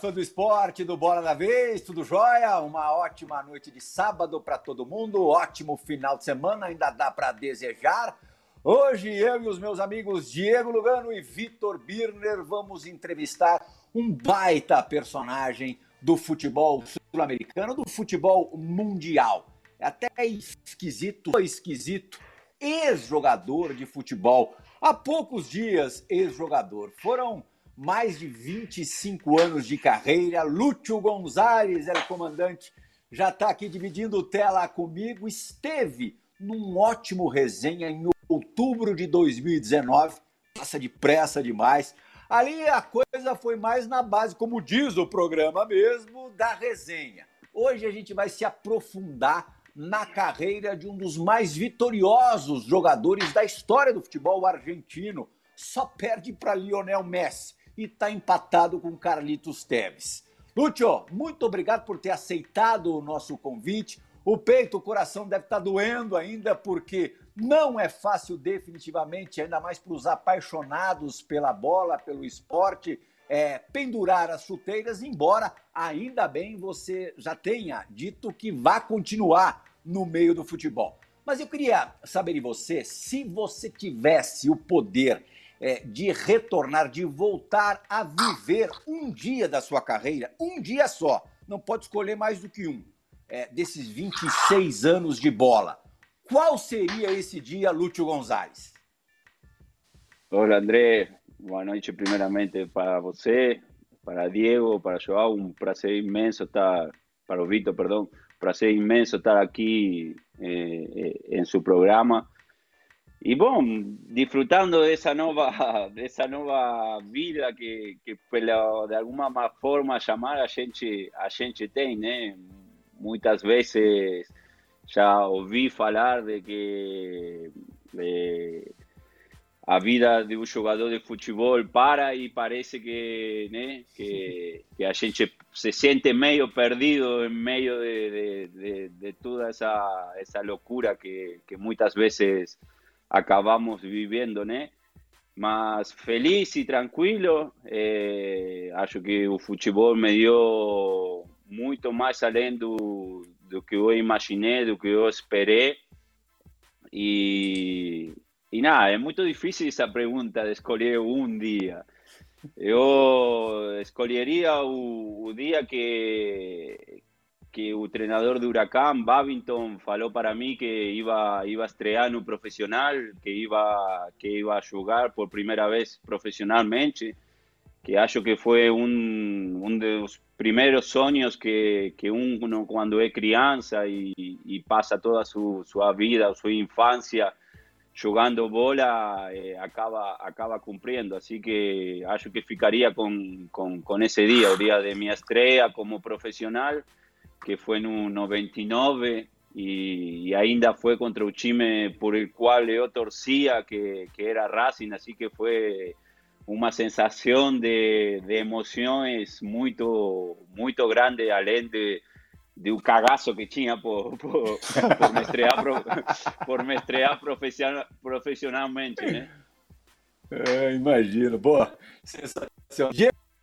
fã do esporte, do Bola da Vez, tudo jóia? Uma ótima noite de sábado para todo mundo, ótimo final de semana, ainda dá para desejar. Hoje eu e os meus amigos Diego Lugano e Vitor Birner vamos entrevistar um baita personagem do futebol sul-americano, do futebol mundial. É até esquisito, esquisito, ex-jogador de futebol. Há poucos dias, ex-jogador. Foram mais de 25 anos de carreira. Lúcio Gonzalez era o comandante, já está aqui dividindo tela comigo. Esteve num ótimo resenha em outubro de 2019. Passa depressa demais. Ali a coisa foi mais na base, como diz o programa mesmo, da resenha. Hoje a gente vai se aprofundar na carreira de um dos mais vitoriosos jogadores da história do futebol argentino. Só perde para Lionel Messi e está empatado com Carlitos Teves. Lúcio, muito obrigado por ter aceitado o nosso convite. O peito, o coração deve estar tá doendo ainda, porque não é fácil, definitivamente, ainda mais para os apaixonados pela bola, pelo esporte, é, pendurar as chuteiras, embora ainda bem você já tenha dito que vai continuar no meio do futebol. Mas eu queria saber de você, se você tivesse o poder é, de retornar, de voltar a viver um dia da sua carreira, um dia só, não pode escolher mais do que um, é, desses 26 anos de bola. Qual seria esse dia, Lúcio Gonzalez? Olá, André. Boa noite, primeiramente, para você, para Diego, para João. Um prazer imenso estar, para o Vitor, perdão, prazer imenso estar aqui eh, eh, em seu programa. Y bueno, disfrutando de esa nueva, de esa nueva vida que, que de alguna forma llamar a gente, a gente tem, ¿eh? Muchas veces ya oí hablar de que eh, a vida de un jugador de fútbol para y parece que, que, que, a gente se siente medio perdido en medio de, de, de, toda esa, esa locura que, que muchas veces acabamos viviendo, ¿no? Más feliz y tranquilo, eh, acho que el fútbol me dio mucho más além do, do que eu imaginei, do que eu esperei. E, e nada, é muito difícil essa pergunta de escolher um dia. Eu escolheria o, o dia que, que el entrenador de Huracán, Babington, faló para mí que iba, iba a estrear un profesional, que iba, que iba a jugar por primera vez profesionalmente, que acho que fue un, un de los primeros sueños que, que uno cuando es crianza y, y pasa toda su, su, vida, su infancia jugando bola, eh, acaba, acaba cumpliendo. Así que acho que ficaría con, con, con ese día, el día de mi estrella como profesional que foi no 99 e, e, ainda foi contra o time por el cual eu torcia, que, que era Racing, así que fue una sensación de, de emoções muito, muito grande, além de, de um cagaço que tinha por, por, por me estrear, por estrear profissional, profissionalmente, né? É, eh, imagino, boa.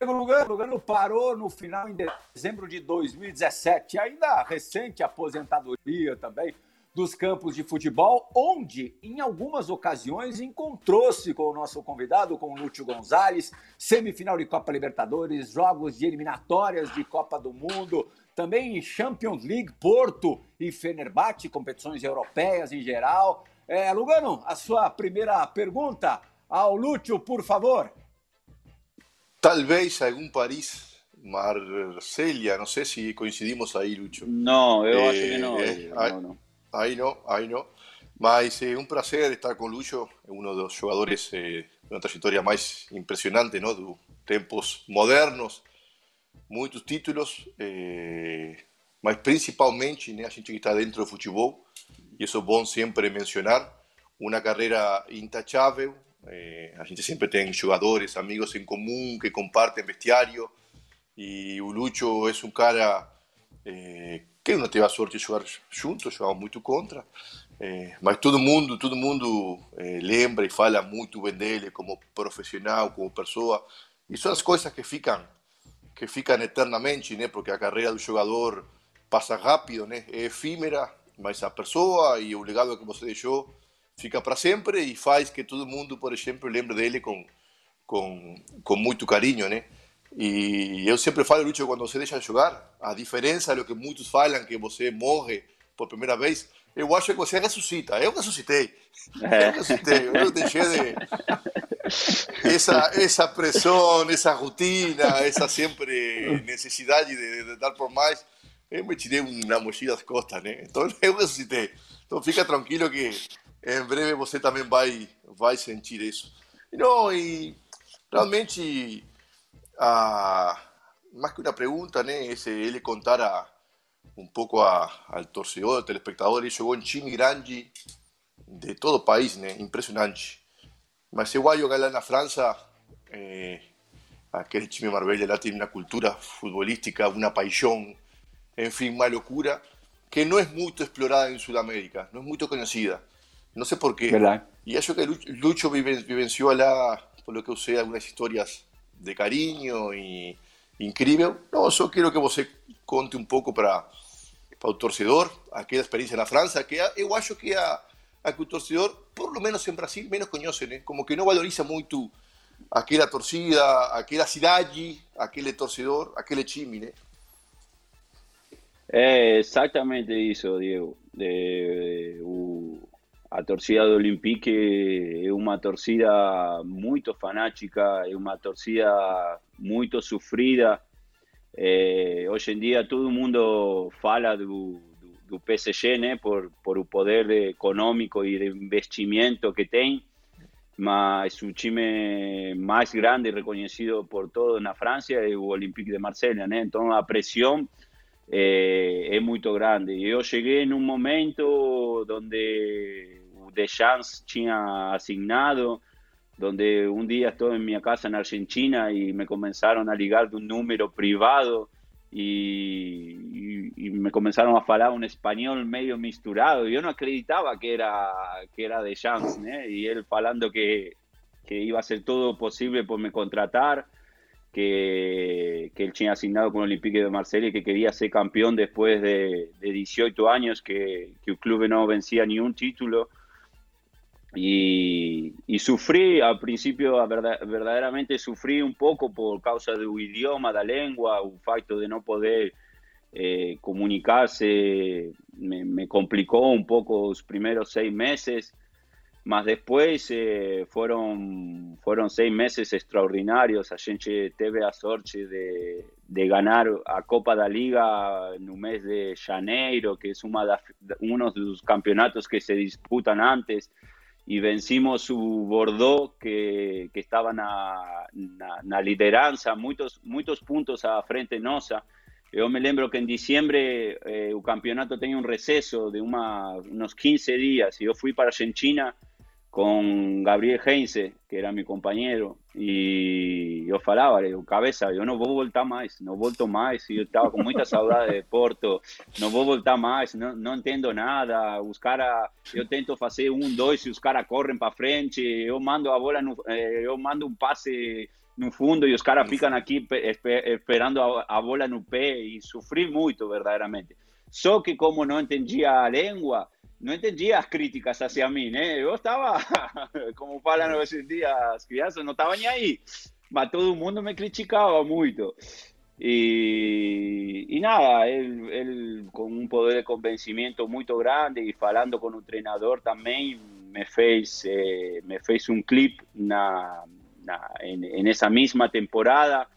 Lugano, Lugano parou no final, em dezembro de 2017, ainda recente aposentadoria também dos campos de futebol, onde, em algumas ocasiões, encontrou-se com o nosso convidado, com o Lúcio Gonzalez, semifinal de Copa Libertadores, jogos de eliminatórias de Copa do Mundo, também Champions League, Porto e Fenerbahçe, competições europeias em geral. É, Lugano, a sua primeira pergunta ao Lúcio, por favor. Tal vez algún París, Marsella, no sé si coincidimos ahí, Lucho. No, eu eh, no, eh, no, ah, no. No, aí no. Mas eh, un placer estar con Lucho, uno dos xogadores eh, unha trayectoria más impresionante, no? do tiempos modernos, muchos títulos, eh, principalmente né, a gente que está dentro do futebol, e isso é bom sempre mencionar, una carrera intachable eh, a gente sempre tem jogadores, amigos em comum que compartem vestiário e o Lucho é um cara eh, que não teve a sorte de jogar junto, jogava muito contra, eh, mas todo mundo, todo mundo eh, lembra e fala muito bem dele como profissional, como pessoa, e são as coisas que ficam que ficam eternamente? Porque a carreira do jogador passa rápido, né? É efímera, mas a pessoa e o legado que você deixou fica para sempre e faz que todo mundo, por exemplo, lembre dele com com, com muito carinho, né? E eu sempre falo, Lúcio, quando você deixa de jogar, a diferença do que muitos falam, que você morre por primeira vez, eu acho que você ressuscita. Eu ressuscitei. Eu ressuscitei. Eu deixei de. Essa, essa pressão, essa rotina, essa sempre necessidade de, de dar por mais, eu me tirei uma mochila das costas, né? Então eu ressuscitei. Então fica tranquilo que em breve você também vai, vai sentir isso. Não, e realmente, ah, mais que uma pergunta, né? Esse, ele contar a, um pouco a, ao torcedor, ao telespectador, ele jogou em time grande de todo o país, né? Impressionante. Mas igual jogar lá na França, eh, aquele time Marbella lá tem uma cultura futebolística, uma paixão, enfim, uma loucura que não é muito explorada em Sudamérica, não é muito conhecida. Não sei porquê. E acho que Lucho vivenció lá, por lo que eu sei, algumas histórias de carinho e incrível. Não, só quero que você conte um pouco para para o torcedor, aquela experiência na França, que eu acho que a, a que o torcedor, por lo menos em Brasil, menos conhece, né? Como que não valoriza muito aquela torcida, aquela cidade, aquele torcedor, aquele time, né? É exatamente isso, Diego. É, o, a torcida do Olympique é uma torcida muito fanática, é uma torcida muito sofrida, Eh, hoy en día todo mundo fala do, do, PSG, né, por, por el poder económico y de investimiento que tem, mas o time más grande y reconocido por todo na Francia es el Olympique de Marsella, né? Então a presión Eh, é, é muito grande. Yo llegué en un momento onde o Deschamps tinha asignado donde un día estou en mi casa en Argentina y me comenzaron a ligar de un número privado y me comenzaron a falar um espanhol meio misturado. yo no acreditaba que era que era Deschamps, ¿eh? né? E ele falando que que iba a hacer todo posible por me contratar que, que él tenía asignado con el Olympique de Marsella y que quería ser campeón después de, de 18 años, que, que el club no vencía ni un título. Y, sufrí al principio, verdaderamente sufrí un poco por causa del idioma, la lengua, el facto de no poder eh, comunicarse, me, complicó un poco los primeros seis meses, más después eh, fueron, fueron seis meses extraordinarios, a gente teve a sorte de, de ganar a Copa da Liga en un mes de janeiro, que es una, uno de los campeonatos que se disputan antes, y vencimos su Bordeaux que, que estaba en la lideranza, muchos, muchos puntos a frente nosa. Yo me lembro que en diciembre eh, el campeonato tenía un receso de unos 15 días. Y yo fui para Argentina con Gabriel Heinze, que era mi compañero, y yo falaba, le cabeza, yo no voy a voltar más, no volto más, y yo estaba con mucha saudade de Porto, no voy a voltar más, no, no entiendo nada, os cara, yo tento hacer un, dos, y os caras corren para frente, yo mando a bola, no, eh, yo mando un pase no fundo y os caras fican aquí esperando a, a bola no pé, y sufrí mucho verdaderamente. Só que como no entendía a lengua, no entendía las críticas hacia mí, ¿eh? Yo estaba, como falan hoy en día las crianzas, no estaba ni ahí. Mas todo mundo me criticaba mucho. Y, y nada, él, él, con un poder de convencimiento muy grande y falando con un entrenador también, me fez, eh, me fez un clip na, na, en, en, esa misma temporada.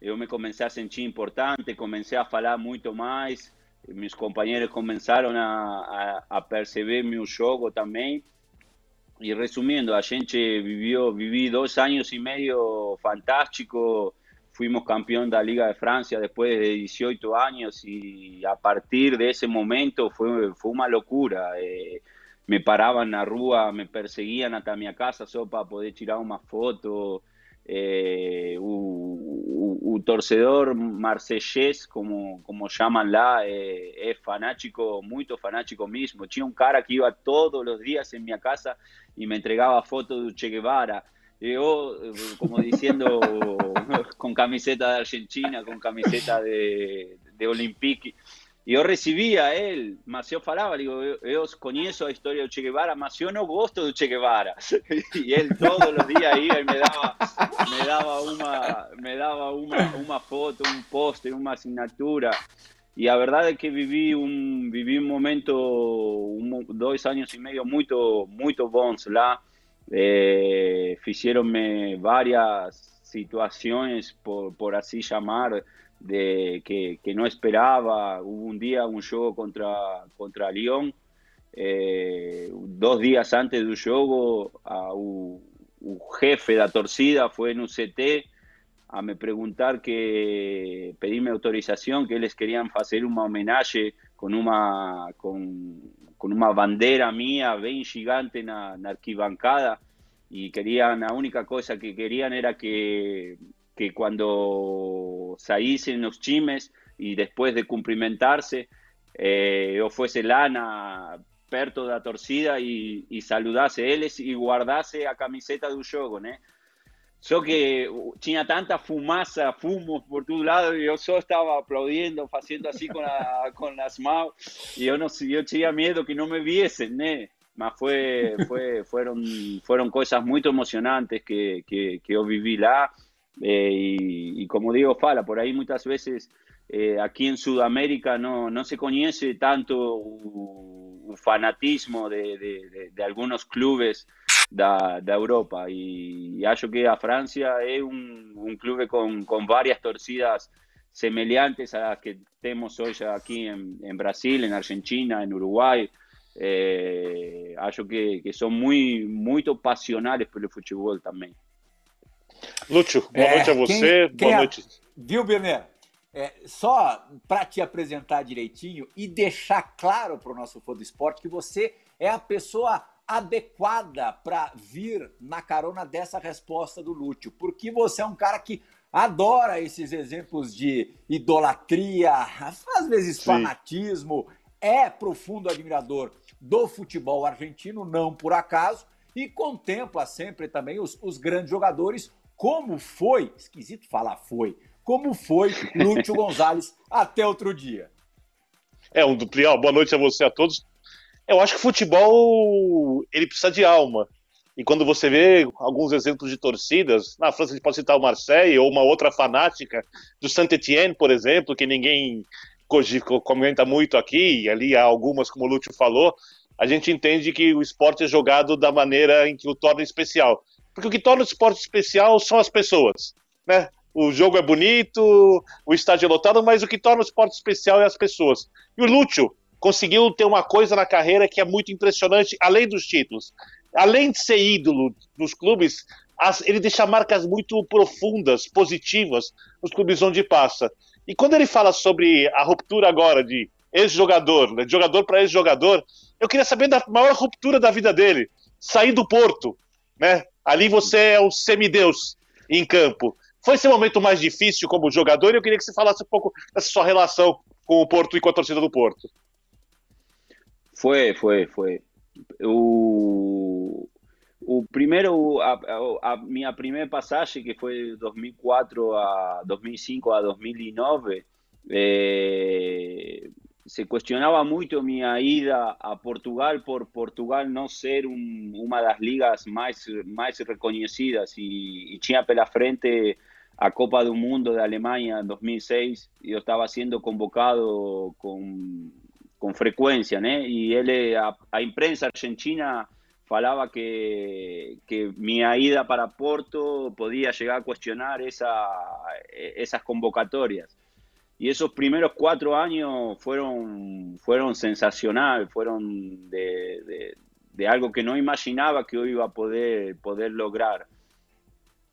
Yo me comencé a sentir importante, comencé a falar mucho más Meus companheiros começaram a, a, a perceber meu jogo também. Y resumiendo, a gente vivió, viví dos años y medio fantástico, fuimos campeón de la Liga de Francia después de 18 años y a partir de ese momento fue, fue una locura. Eh, me paraban en la rúa, me perseguían hasta mi casa solo para poder tirar una foto. Eh, u, u torcedor marsellés, como, como llamanla, eh, es fanático, muy fanático mismo. Tinha um cara que ia todos os dias em minha casa e me entregava foto do Che Guevara. Yo, eh, como diciendo, con camiseta de Argentina, con camiseta de, de Olympique. Yo recibía a él, Maceo falaba, digo, eh, eh, yo conozco la historia de Che Guevara, mas yo no gosto de Che Guevara. Y él todos los días iba y me daba me daba una, una foto, un poste, una asignatura. E a verdade é que vivi un vivi un momento un, dois anos e meio muito muito bons lá. Eh, fixeronme várias por, por assim chamar de que, que não esperava. Houve um dia um jogo contra contra Lyon. Eh, dois dias antes do jogo, a, o, o jefe da torcida foi no CT a me preguntar que pedirme autorización que les querían hacer un homenaje con una con, con una bandera mía bien gigante en la, la arquibancada y querían la única cosa que querían era que que cuando saíssem los chimes y después de cumprimentarse, eh, eu fosse lá na, perto da torcida e, e saludasse eles e guardasse a camiseta do jogo, né? Só que tinha tanta fumaça, fumos por todo lado, e eu só estava aplaudindo, fazendo assim com, a, com as mãos, e eu, não, eu tinha medo que não me viessem, né? Mas foi, foi, foram, foram coisas muito emocionantes que, que, que eu vivi lá. Eh, y, como digo, Fala, por ahí muchas veces eh, aquí en Sudamérica no, no se conoce tanto el fanatismo de, de, de, algunos clubes de, de Europa y, y que a Francia es un, un club con, con, varias torcidas semejantes a las que tenemos hoy aquí en, en Brasil, en Argentina, en Uruguay. Eh, que, que son muy, muy pasionales por el fútbol también. Lúcio, boa é, noite a você. Quem, boa quem noite. Viu, Birner? É, só para te apresentar direitinho e deixar claro para o nosso fã do esporte que você é a pessoa adequada para vir na carona dessa resposta do Lúcio, porque você é um cara que adora esses exemplos de idolatria, às vezes Sim. fanatismo, é profundo admirador do futebol argentino, não por acaso, e contempla sempre também os, os grandes jogadores como foi, esquisito falar foi, como foi Lúcio Gonzalez até outro dia. É, um duplial, boa noite a você a todos. Eu acho que futebol ele precisa de alma. E quando você vê alguns exemplos de torcidas, na França a gente pode citar o Marseille ou uma outra fanática do Saint-Étienne, por exemplo, que ninguém comenta muito aqui, e ali há algumas, como o Lúcio falou, a gente entende que o esporte é jogado da maneira em que o torna especial. Porque o que torna o esporte especial são as pessoas, né? O jogo é bonito, o estádio é lotado, mas o que torna o esporte especial é as pessoas. E o Lúcio conseguiu ter uma coisa na carreira que é muito impressionante, além dos títulos. Além de ser ídolo nos clubes, as, ele deixa marcas muito profundas, positivas, nos clubes onde passa. E quando ele fala sobre a ruptura agora de ex-jogador, né, de jogador para ex-jogador, eu queria saber da maior ruptura da vida dele, sair do Porto, né? Ali você é um semideus em campo. Foi esse momento mais difícil como jogador e eu queria que você falasse um pouco dessa sua relação com o Porto e com a torcida do Porto. Foi, foi, foi. O, o primeiro, a, a, minha primeira passagem, que foi de 2004 a 2005 a 2009, eh, se cuestionaba mucho mi ida a Portugal por Portugal no ser una de las ligas más, más reconocidas y, y tenía pela frente a Copa del Mundo de Alemania en 2006 y yo estaba siendo convocado con, con frecuencia, Y él, a, a imprensa argentina falaba que, que mi ida para Porto podía llegar a cuestionar esa, esas convocatorias y esos primeros cuatro años fueron, fueron sensacional, fueron de, de, algo que no imaginaba que yo iba a poder, poder lograr.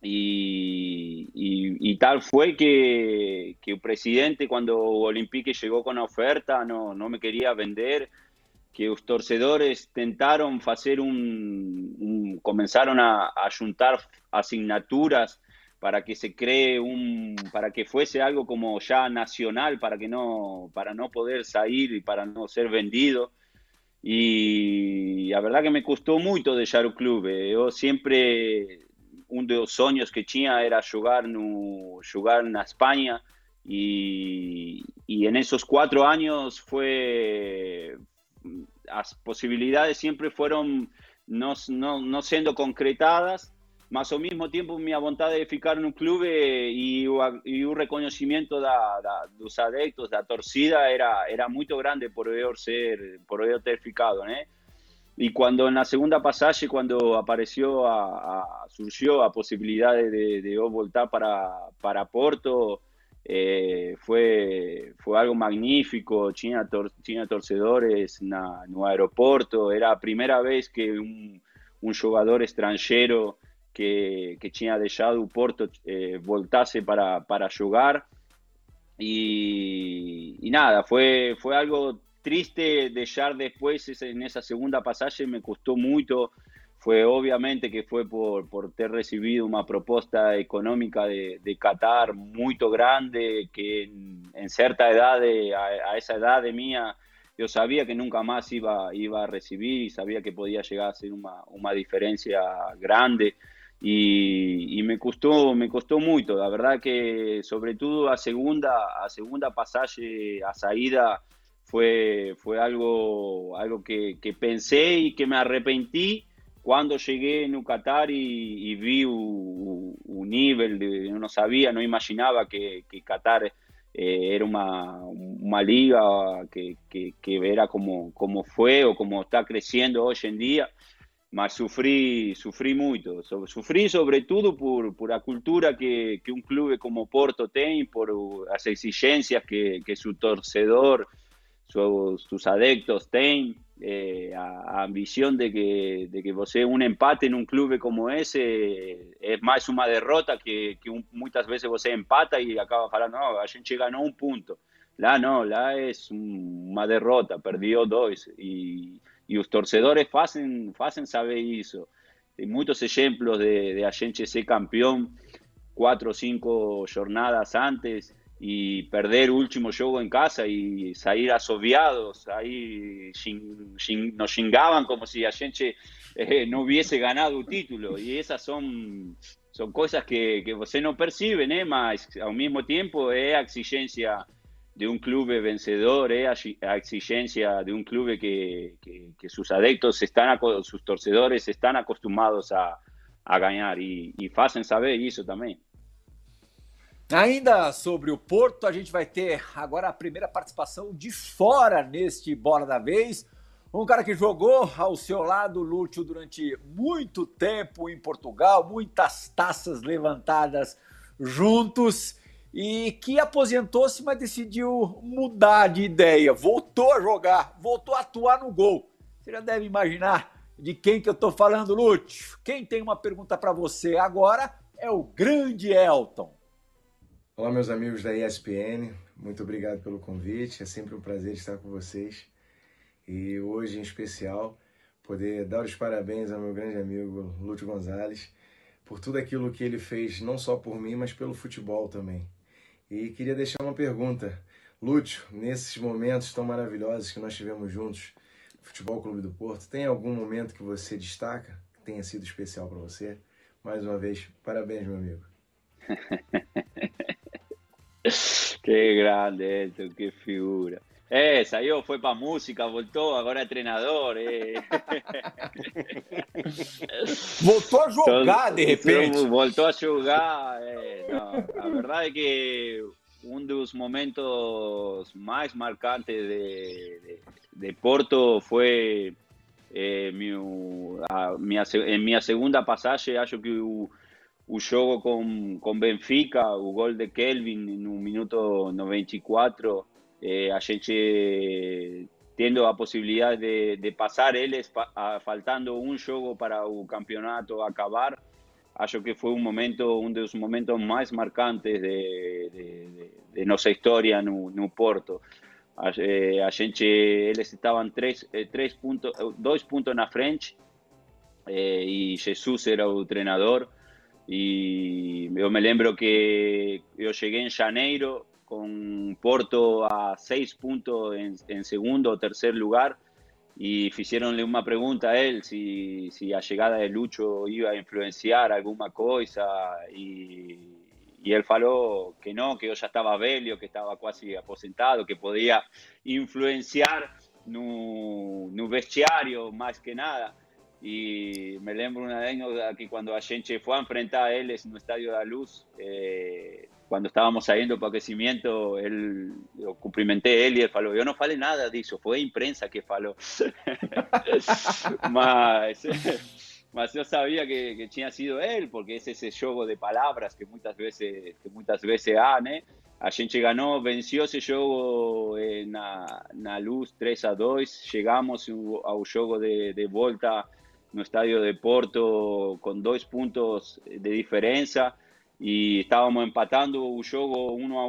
Y, y, tal fue que, que, el presidente cuando Olympique llegó con la oferta no, no me quería vender, que los torcedores tentaron hacer un, un comenzaron a, a juntar asignaturas para que se cree un, para que fuese algo como ya nacional, para que no, para no poder salir y para no ser vendido. Y la verdad que me costó mucho dejar el club. Eh. Yo siempre, um dos sonhos que tinha era jogar no jogar na Espanha y, y en esos cuatro años fue las posibilidades siempre fueron no, no, no siendo concretadas mas ao mesmo tempo minha vontade de ficar no clube e o, e o reconhecimento da, da, dos adeptos, da torcida, era, era muito grande por eu, ser, por eu ter ficado, né? Y cuando en la segunda pasaje, cuando apareció, a, a, surgió a posibilidades de, de voltar para, para Porto, eh, fue, fue algo magnífico, China, tor China Torcedores en un aeropuerto, era la primera vez que un, un jugador extranjero que, que tinha deixado o Porto eh, voltase para, para jugar. Y, y, nada, fue, fue algo triste deixar depois en esa segunda passagem me custou muito foi obviamente que foi por, por ter recebido uma proposta econômica de, de Qatar muito grande que em, em certa idade a, a, essa idade minha eu sabia que nunca mais iba, iba a receber e sabia que podia chegar a ser uma, uma diferença grande. Y, y, me costó me costó mucho. La verdad que sobre todo a segunda a segunda pasaje a salida fue fue algo algo que, que pensé y que me arrepentí cuando llegué en Qatar y, y vi un, un nivel de, no sabía no imaginaba que, que Qatar eh, era una, una liga que, que, que, era como, como fue o como está creciendo hoy en día mas sufrí, sufrí mucho. Sufrí sobre todo por, por la cultura que, que, un club como Porto tiene, por las exigencias que, que su torcedor, su, sus adeptos tienen, eh, a, a, ambición de que, de que você un empate en un club como ese es más una derrota que, que un, muchas veces você empata y acaba falando, no, a gente ganó un punto. Lá no, lá es una derrota, perdió dos y y los torcedores hacen, hacen saber eso. Hay muchos ejemplos de, de a gente ser campeón cuatro o cinco jornadas antes y perder último juego en casa y salir asoviados, ahí nos chingaban como si a gente eh, no hubiese ganado el título y esas son, son cosas que, que você no perciben, ¿eh? mas al mismo tiempo es exigencia de un club vencedor, eh, a exigencia de un club que, que, que, sus adeptos, están, sus torcedores están acostumbrados a, a ganhar e, e saber isso também. Ainda sobre o Porto, a gente vai ter agora a primeira participação de fora neste Bola da Vez. Um cara que jogou ao seu lado, Lúcio, durante muito tempo em Portugal, muitas taças levantadas juntos e que aposentou-se, mas decidiu mudar de ideia, voltou a jogar, voltou a atuar no gol. Você já deve imaginar de quem que eu estou falando, Lúcio. Quem tem uma pergunta para você agora é o grande Elton. Olá, meus amigos da ESPN, muito obrigado pelo convite, é sempre um prazer estar com vocês. E hoje, em especial, poder dar os parabéns ao meu grande amigo Lúcio Gonzalez por tudo aquilo que ele fez, não só por mim, mas pelo futebol também. E queria deixar uma pergunta. Lúcio, nesses momentos tão maravilhosos que nós tivemos juntos no Futebol Clube do Porto, tem algum momento que você destaca, que tenha sido especial para você? Mais uma vez, parabéns, meu amigo. que grande, que figura. É, saiu, foi para música, voltou, agora é treinador. Voltou a jogar de repente. Voltou a jogar. É, não, a verdade é que um dos momentos mais marcantes de, de, de Porto foi eh, meu, a, minha, em minha segunda passagem. Acho que o, o jogo com, com Benfica, o gol de Kelvin no minuto 94 eh, a gente tendo a possibilidade de, de passar eles a, faltando um jogo para o campeonato acabar, acho que foi um momento, um dos momentos mais marcantes de, de, de nossa história no, no Porto. A, eh, a, gente, eles estavam três, eh, três pontos, dois pontos na frente eh, e Jesus era o treinador. y yo me lembro que eu cheguei em janeiro con Porto a seis puntos en segundo o tercer lugar y fizeram-lhe uma a él si se a chegada de Lucho iba a influenciar alguna cosa y e ele falou que no que yo ya estaba velho, que estaba casi aposentado, que podia influenciar no, no vestiário mais que nada. Y me lembro una anécdota que cuando a gente fue a enfrentar a él en el Estadio de la Luz, eh, cuando estábamos saliendo para aquecimiento, él, lo cumprimenté él y él falou, yo no falei nada disso, fue imprensa que falou. mas, mas yo sabía que, que tinha sido él, porque es ese juego de palabras que muchas veces, que muchas veces há, né? A gente ganó, venció ese juego en la, Luz 3 a 2, llegamos ao jogo de, de volta no estadio de Porto con dos puntos de diferencia y estábamos empatando un juego uno a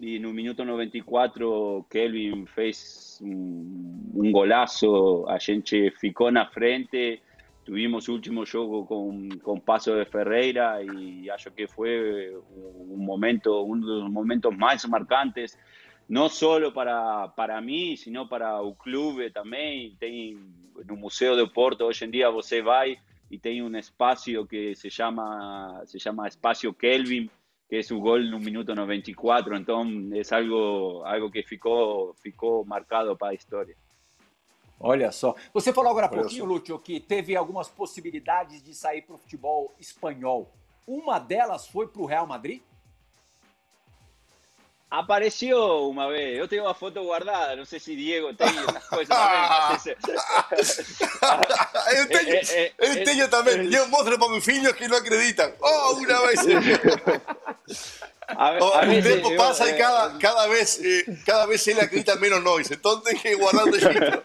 y en un minuto 94 Kelvin fez un golazo, a gente ficou na frente, tuvimos último juego con, con Paso de Ferreira y acho que fue un momento, uno de los momentos más marcantes, no solo para, para mí, sino para el club también. Tem, no Museo de Porto, hoy en día você vai y tiene un espacio que se llama, se llama Espacio Kelvin, que es un gol en un minuto 94, entonces es algo, algo que ficou, ficou marcado para a história. Olha só. Você falou agora há pouquinho, Lúcio, que teve algumas possibilidades de sair para o futebol espanhol. Uma delas foi para o Real Madrid? Apareció una vez, yo tengo una foto guardada, no sé si Diego tiene esas cosas también. eu tenho, É, é, eu é, tenho também. é. E eu mostro para meus filhos que não acreditam. Oh, uma vez. A, Oh, a o veces tempo yo, passa e eh, cada, cada, vez, eh, cada vez ele acredita menos nós. Então tem que guardar registro.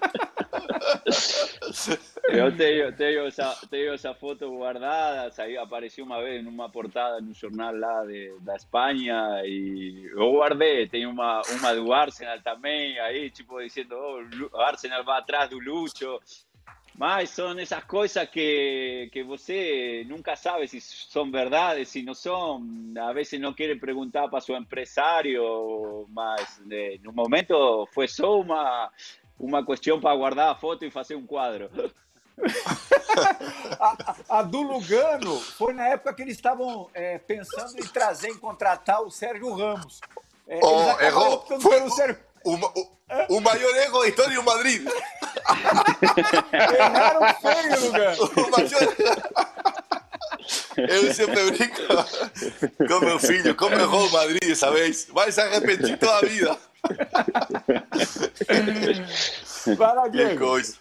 Yo tengo, tengo, esa, tengo esa foto guardada, salió- apareció una vez en una portada en jornal lá de, de España y yo guardé, tengo una do Arsenal también ahí, tipo diciendo, oh, Arsenal va atrás do Lucho. Mas son esas cosas que, que você nunca sabe si son verdades, si no son. A veces no quiere preguntar para su empresario, mas en un momento fue solo una, una cuestión para guardar la foto y hacer un cuadro. A, a- do Lugano foi na época que eles estavam é, pensando em trazer, em contratar o Sérgio Ramos. É, Oh, errou. Foi- pelo Sérgio. O, o, o maior erro da história do Madrid. Erraram feio, Lugano. O maior... Eu sempre brinco com meu filho, como errou o Madrid vez. Vai se arrepender toda a vida. Lá, Que coisa.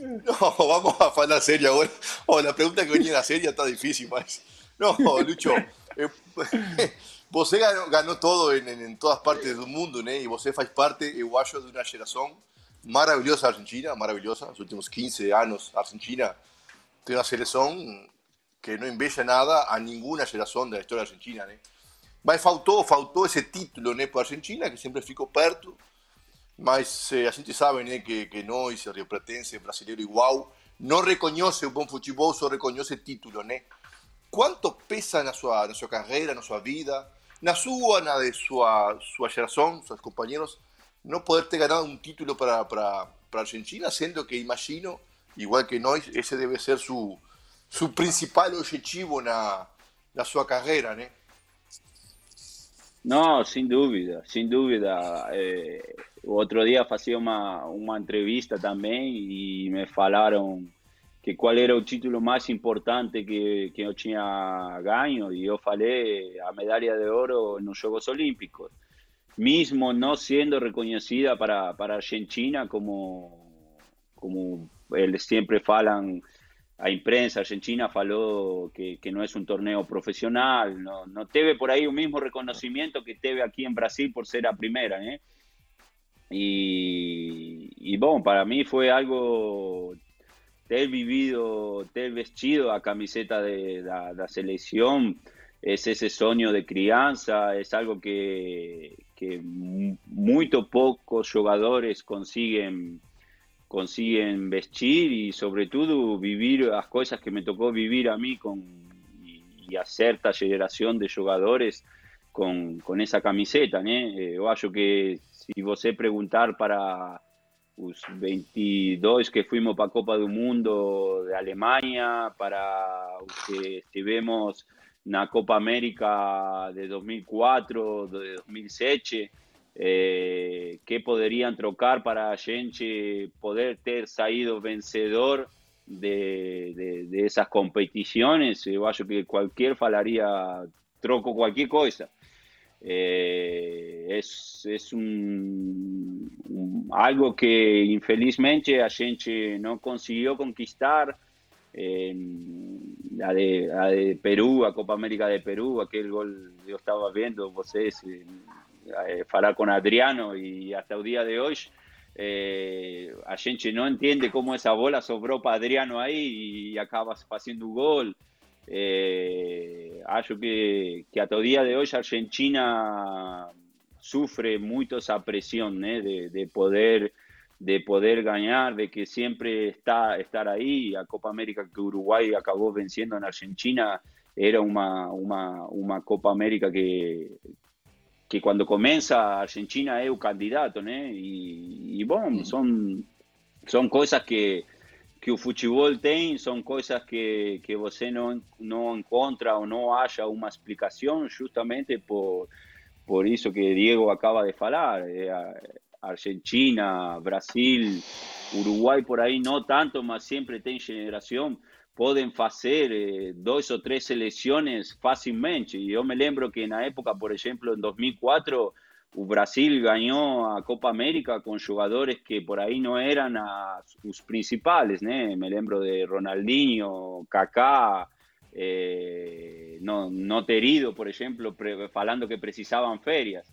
No, vamos a falda seria ahora. Oh, la pregunta que venía la seria está difícil, parece. No, Lucho, eh, vos ganó, ganó, todo en, todas partes del mundo. Y vos faz parte, eh, eu de una generación maravillosa Argentina, maravillosa. Los últimos 15 años, Argentina tiene una selección que no embella nada a ninguna generación de la historia argentina, ¿no? Mas faltou, faltou esse título né, para Argentina, que siempre ficou perto. Mas eh, a gente sabe né, que, que nós, Rio Pretense, brasileiro igual, não reconhece o bom futebol, só reconhece título, né? Quanto pesa na sua, na sua carreira, na sua vida, na sua, na de sua, sua geração, seus companheiros, não poder ter ganado um título para, para, para a Argentina, sendo que imagino, igual que nós, esse deve ser su, su principal objetivo na, na sua carreira, né? No, sin dúvida, sin dúvida. Eh, Outro dia fazia uma, uma entrevista também e me falaram que qual era o título mais importante que, que eu tinha ganho e eu falei a medalha de ouro nos Jogos Olímpicos. Mesmo não sendo reconhecida para, para a Argentina como, como eles sempre falam, a imprensa argentina falou que, que não é um torneio profissional, não, não teve por aí o mesmo reconhecimento que teve aqui em Brasil por ser a primeira, né? ¿eh? Y, y bueno, para mí fue algo ter vivido, ter vestido a camiseta de la, la selección, es ese sueño de crianza, es algo que, que muy pocos jugadores consiguen consiguen vestir y sobre todo vivir las cosas que me tocó vivir a mí con, y, y a cierta generación de jugadores con, con esa camiseta. ¿né? Eh, yo acho que si você preguntar para los 22 que fuimos para Copa del Mundo de Alemania, para los que estuvimos en la Copa América de 2004, de 2007, eh, que podrían trocar para a gente poder ter saído vencedor de, de, de esas competiciones. Yo acho que cualquier falaría troco cualquier cosa. Eh, es, es un, algo que infelizmente a gente no consiguió conquistar. Eh, la, de, de Perú, a Copa América de Perú, aquel gol yo estaba viendo, vocês, eh, falar con Adriano y hasta el día de hoy eh, a gente no entiende cómo esa bola sobró para Adriano ahí y acaba haciendo un gol. Eh, acho que, que hasta el día de hoy Argentina sufre mucho esa presión ¿eh? de, de, poder de poder ganar, de que siempre está estar ahí. A Copa América que Uruguay acabó venciendo en Argentina era una, una, una Copa América que, que cuando comienza Argentina es un candidato, ¿no? Y, y bueno, son, son cosas que, que o futebol tem, são coisas que, que você não, não encontra ou não acha uma explicação justamente por, por isso que Diego acaba de falar. Argentina, Brasil, Uruguai por aí não tanto, mas sempre tem geração podem fazer eh, dois ou três seleções facilmente. E eu me lembro que na época, por exemplo, em 2004, o Brasil ganhou a Copa América com jogadores que por aí não eram as, os principais, né? Me lembro de Ronaldinho, Kaká, eh, não, não ter ido, por exemplo, falando que precisavam férias.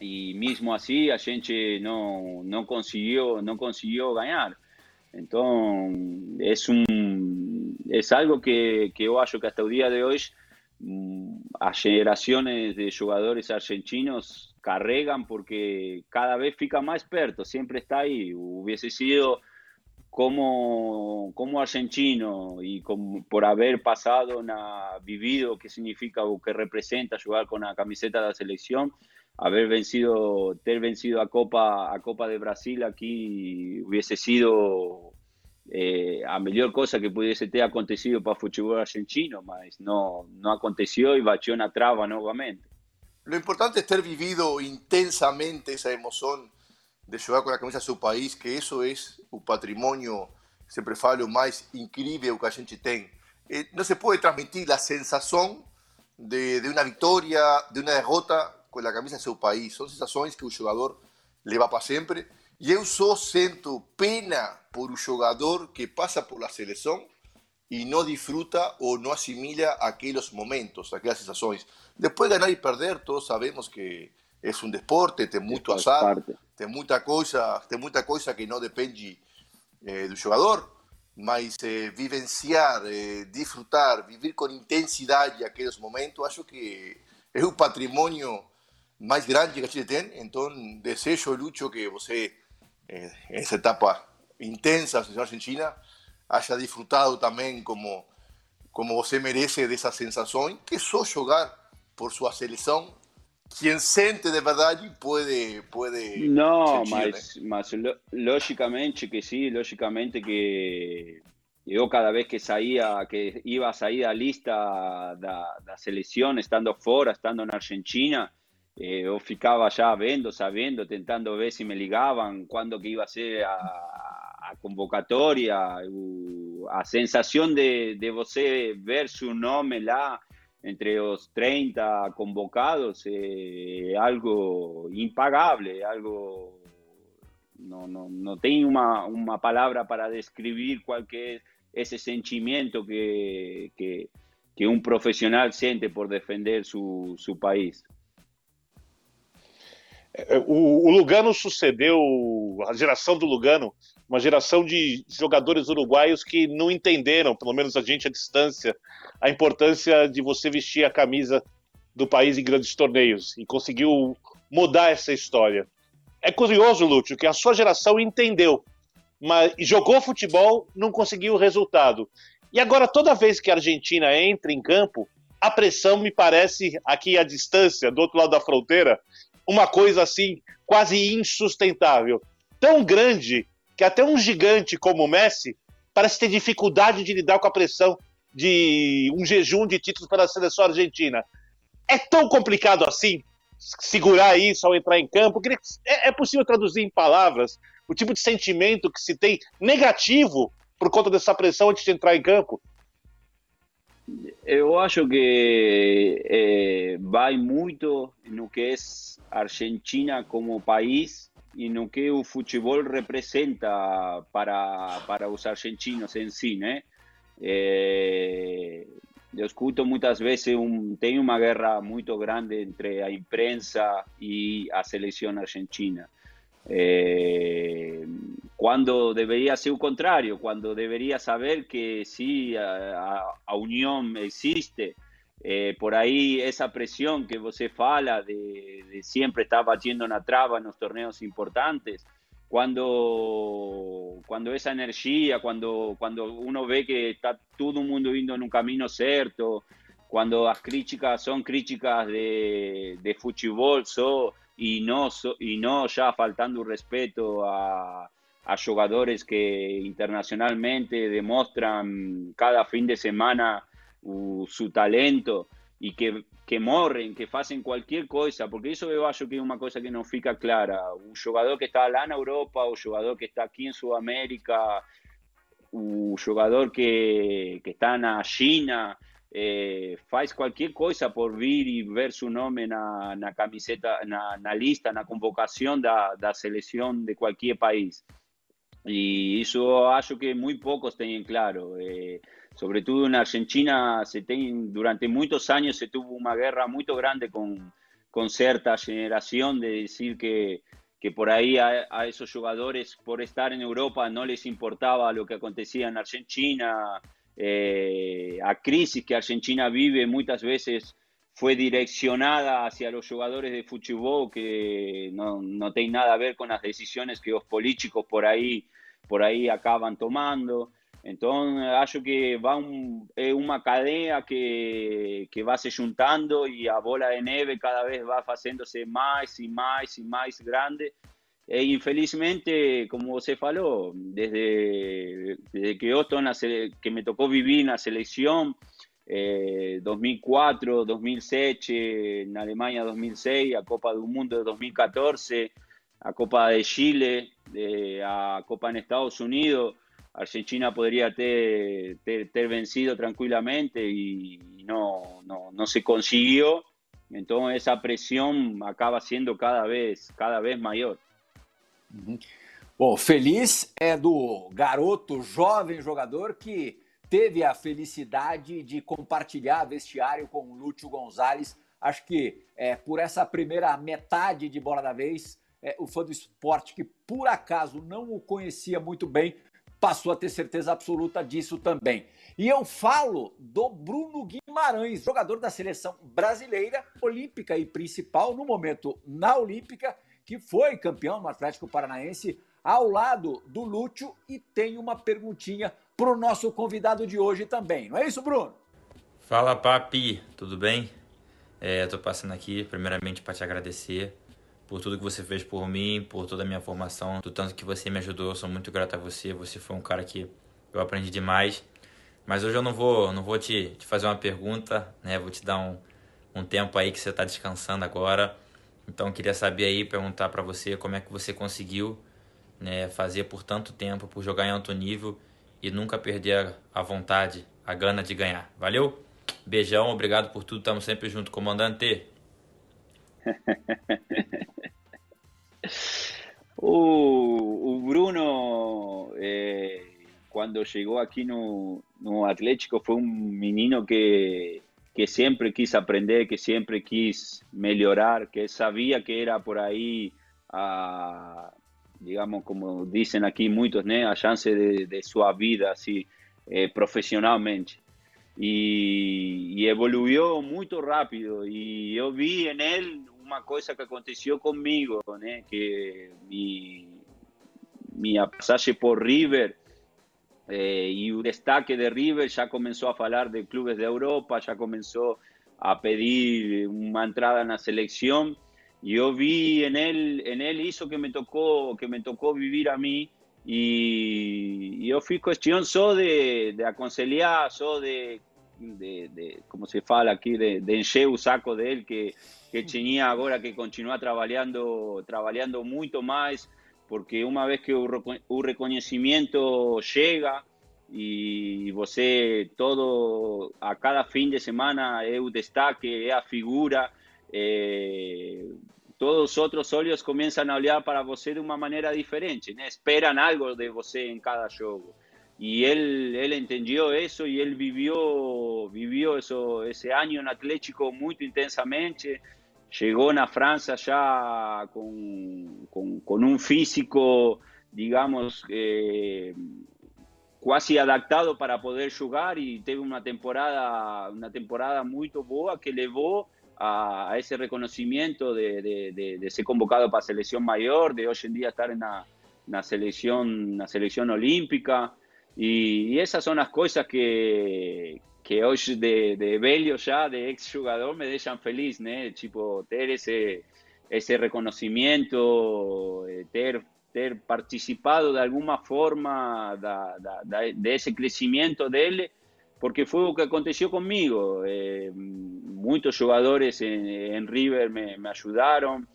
E mesmo assim a gente não não conseguiu não conseguiu ganhar. Então é um é algo que, que eu acho que até o dia de hoje a generaciones de jugadores argentinos carregan porque cada vez fica más perto, siempre está ahí. Hubiese sido como, como argentino y por haber pasado, vivido qué significa o qué representa jugar con la camiseta de la selección, haber vencido, ter vencido a Copa, a Copa de Brasil aquí hubiese sido eh, a melhor coisa que pudesse ter acontecido para o futebol argentino, mas não, não aconteceu e bateu na trava novamente. Lo importante es ter vivido intensamente esa emoción de jugar con la camisa de su país, que eso es un patrimonio, siempre falo, más increíble que a gente tem. Eh, no se puede transmitir la sensación de, de, una victoria, de una derrota con la camisa de su país. Son sensaciones que un jugador le va para siempre. Y eu só siento pena por un jugador que pasa por la selección y no disfruta o no asimila aquellos momentos, aquellas sensaciones. Después de ganar y perder, todos sabemos que es un deporte, tem muito azar, tem muita coisa, tem muita coisa que não depende eh, do jogador, mas eh, vivenciar, eh, disfrutar, vivir com intensidade aqueles momentos, acho que é o patrimônio mais grande que a gente tem. Então, desejo, Lucho, que você en esa etapa intensa en Argentina, haya disfrutado también como, como usted merece de esa sensación, que solo jugar por su selección, quien siente de verdad y puede... puede no, mas, mas lógicamente que sí, lógicamente que yo cada vez que salía, que iba a salir a lista de la selección, estando fuera, estando en Argentina, eh, eu ficava já vendo, sabendo, tentando ver se me ligavam, quando que ia ser a, a convocatória, o, a sensação de, de você ver seu nome lá entre os 30 convocados é algo impagável, é algo não, não, não tem uma, uma palavra para descrever qual que é esse que, que, que um profissional por defender seu, seu país. O, Lugano sucedeu a geração do Lugano, uma geração de jogadores uruguaios que não entenderam, pelo menos a gente à distância, a importância de você vestir a camisa do país em grandes torneios e conseguiu mudar essa história. É curioso, Lúcio, que a sua geração entendeu, mas jogou futebol, não conseguiu o resultado. E agora, toda vez que a Argentina entra em campo, a pressão me parece, aqui à distância, do outro lado da fronteira, uma coisa assim quase insustentável. tão grande que até um gigante como o Messi parece ter dificuldade de lidar com a pressão de um jejum de títulos para a seleção argentina. É tão complicado assim segurar isso ao entrar em campo? É, é possível traduzir em palavras o tipo de sentimento que se tem negativo por conta dessa pressão antes de entrar em campo? Eu acho que é, vai muito no que é Argentina como país e no que o futebol representa para, para os argentinos em si, né? É, eu escuto muitas vezes um, tem uma guerra muito grande entre a imprensa e a seleção argentina. Eh, cuando debería ser o contrario, cuando debería saber que sí, a, a unión existe, eh, por ahí esa presión que você fala de, de siempre estar batiendo una traba en los torneos importantes, cuando, cuando esa energía, cuando, cuando uno ve que está todo el mundo yendo en un camino cierto, cuando las críticas son críticas de, de fútbol, so, y no, y no ya faltando respeto a, a jugadores que internacionalmente demuestran cada fin de semana su talento y que, que morren, que hacen cualquier cosa, porque eso yo acho que es una cosa que no fica clara. Un jugador que está lá en Europa, o jugador que está aquí en Sudamérica, un jugador que, que está en China, eh, faz qualquer coisa por vir e ver seu nome na, na camiseta, na, na lista, na convocação da, da seleção de qualquer país. E isso eu acho que muito poucos têm claro. Eh, sobretudo na Argentina, se tem, durante muitos anos se teve uma guerra muito grande com, com certa geração de dizer que que por ahí a, a, esos jugadores, por estar en Europa, no les importaba lo que acontecía en Argentina, eh, a crisis que Argentina vive muchas veces fue direccionada hacia los jugadores de fútbol que no, no tienen nada a ver con las decisiones que los políticos por ahí, por ahí acaban tomando. Entonces, acho que va un, es una cadena que, que va se juntando y a bola de nieve cada vez va haciéndose más y más y más grande e infelizmente, como você falou, desde, desde que na que me tocou vivir na seleção, eh, 2004, 2007, na Alemanha 2006, a Copa do Mundo de 2014, a Copa de Chile, eh, a Copa en Estados Unidos, Argentina podría ter, vencido tranquilamente y no, no, no se consiguió. Entonces esa presión acaba siendo cada vez, cada vez mayor. Feliz é do garoto, jovem jogador que teve a felicidade de compartilhar vestiário com o Lúcio Gonzalez. Acho que é, por essa primeira metade de bola da vez, é, o fã do esporte que por acaso não o conhecia muito bem, passou a ter certeza absoluta disso também. E eu falo do Bruno Guimarães, jogador da seleção brasileira, olímpica e principal, no momento na Olímpica, que foi campeão no Atlético Paranaense, ao lado do Lúcio, e tem uma perguntinha para o nosso convidado de hoje também. Não é isso, Bruno? Fala, Papi, tudo bem? É, Estou passando aqui, primeiramente, para te agradecer por tudo que você fez por mim, por toda a minha formação, do tanto que você me ajudou. Eu sou muito grato a você. Você foi um cara que eu aprendi demais. Mas hoje eu não vou, não vou te, te fazer uma pergunta, né? Vou te dar um, um tempo aí que você está descansando agora. Então queria saber aí, perguntar para você como é que você conseguiu né, fazer por tanto tempo, por jogar em alto nível e nunca perder a vontade, a gana de ganhar. Valeu? Beijão, obrigado por tudo, estamos sempre junto, comandante. o, o, Bruno, eh, quando chegou aqui no, no Atlético, foi um menino que que siempre quise aprender, que siempre quise mejorar, que sabía que era por ahí, a, digamos, como dicen aquí muchos, ¿no? a chance de, de su vida, así, eh, profesionalmente. Y, y, evoluiu muito rápido e eu vi en él uma coisa que aconteceu comigo, né? que mi, minha passagem por River eh, y un destaque de River ya comenzó a hablar de clubes de Europa, ya comenzó a pedir una entrada en la selección Y yo vi en él, en él hizo que me tocó, que me tocó vivir a mí. Y, yo fui cuestión solo de, de aconsejar, solo de, de, de, como se fala aquí, de, de encher saco de él que, que tenía ahora que continúa trabajando, trabajando mucho más, porque una vez que un reconocimiento llega y você todo, a cada fin de semana es un destaque, es a figura, eh, todos os outros olhos começam a olhar para você de uma maneira diferente, né? Esperam algo de você em cada jogo. E ele ele entendeu isso e ele viveu viveu isso esse ano no Atlético muito intensamente. Chegou na França já com com, com físico, digamos, eh, adaptado para poder jogar e teve uma temporada uma temporada muito boa que levou a, ese reconocimiento de, ser convocado para selección mayor, de hoy en día estar en la, selección, la selección olímpica. Y, esas son las cosas que, que hoy de, de Belio ya, de ex jugador, me dejan feliz, ¿no? Tipo, tener ese, ese reconocimiento, eh, tener, ter participado de alguna forma de, ese crecimiento de él porque fue lo que aconteció conmigo. Eh, muchos jugadores en, River me, ayudaron,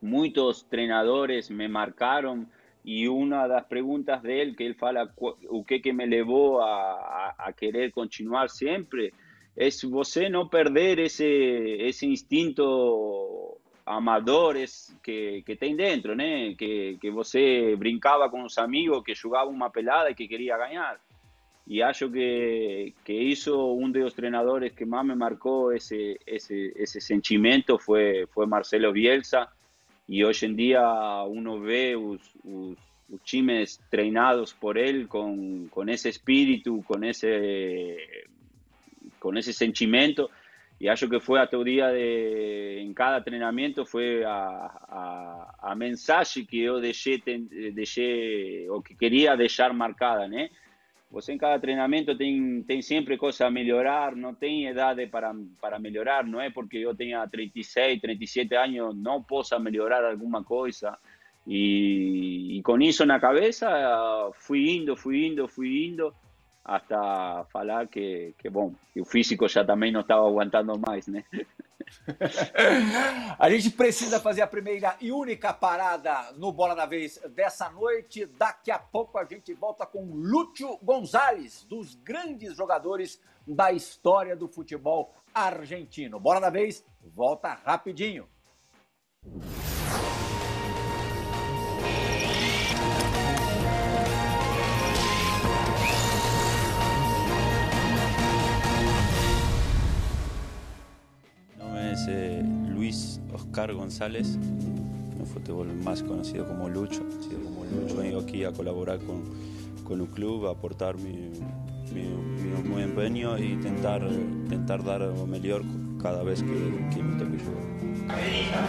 muchos entrenadores me marcaron y una de las preguntas de él que él fala o que, me llevó a, querer continuar siempre es você no perder ese, instinto amador que, que dentro, Que, que você brincaba con los amigos, que jugaba una pelada y que quería ganar y acho que, que hizo uno de los entrenadores que más me marcó ese, ese, ese sentimiento fue, fue Marcelo Bielsa y hoy en día uno ve los, chimes treinados por él con, con, ese espíritu, con ese, con ese sentimiento y acho que fue a todo día de, en cada entrenamiento fue a, a, mensaje que yo dejé, dejé o que quería dejar marcada, ¿no? Você em cada treinamento tem, tem sempre coisa a melhorar, não tem idade para, para melhorar, não é porque eu tenha 36, 37 anos, não possa melhorar alguma coisa. E, e com isso na cabeça, fui indo, fui indo, fui indo, hasta falar que, que bom, o físico já também não estava aguentando mais, né? a gente precisa fazer a primeira e única parada no Bola da Vez dessa noite. Daqui a pouco a gente volta com Lúcio Gonzalez, dos grandes jogadores da história do futebol argentino. Bola da Vez volta rapidinho. Luis Oscar González, un fútbol más conocido como Lucho. como Lucho. Vengo aquí a colaborar con, con un club, a aportar mi, mi, empeño e intentar, intentar dar lo mejor cada vez que, que me toque jugar. Acredita,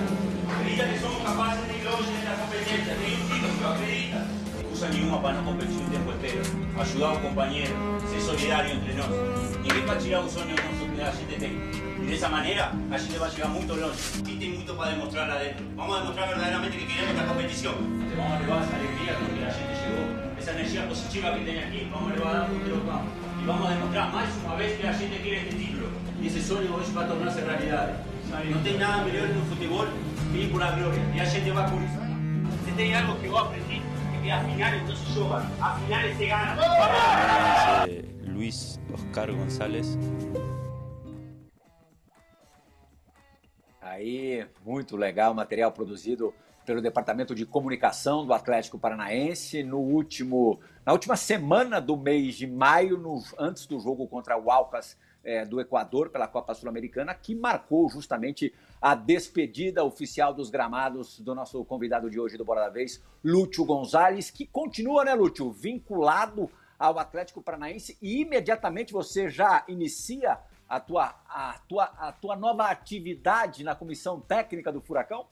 acredita que somos capaces de ir en la competencia, de un título, acredita. Excusa ninguna para no competir un tiempo entero. Ayudar a un compañero, ser solidario entre nosotros. Ni que para tirar un sueño que la gente tenga. Y de esa manera, allí le va a llegar mucho longe. Y tiene mucho para demostrar adentro. Vamos a demostrar verdaderamente que queremos esta competición. Te vamos a llevar esa alegría con que la gente llegó, esa energía positiva que tiene aquí, vamos a llevar a un campo. Y vamos a demostrar más una vez que la gente quiere este título. Y ese sueño hoy va a tornarse realidad. No tiene nada mejor en un fútbol que ir por la gloria. Y la gente va por eso. Si tiene algo que vos aprendí, es que al final entonces yo A finales se gana. Luis Oscar González Aí, muito legal, material produzido pelo Departamento de Comunicação do Atlético Paranaense no último, na última semana do mês de maio, no, antes do jogo contra o Alcas é, do Equador pela Copa Sul-Americana, que marcou justamente a despedida oficial dos gramados do nosso convidado de hoje do Bora da Vez, Lúcio Gonzalez, que continua, né, Lúcio, vinculado ao Atlético Paranaense e imediatamente você já inicia a tua, a tua, a tua nova atividade na comissão técnica do Furacão?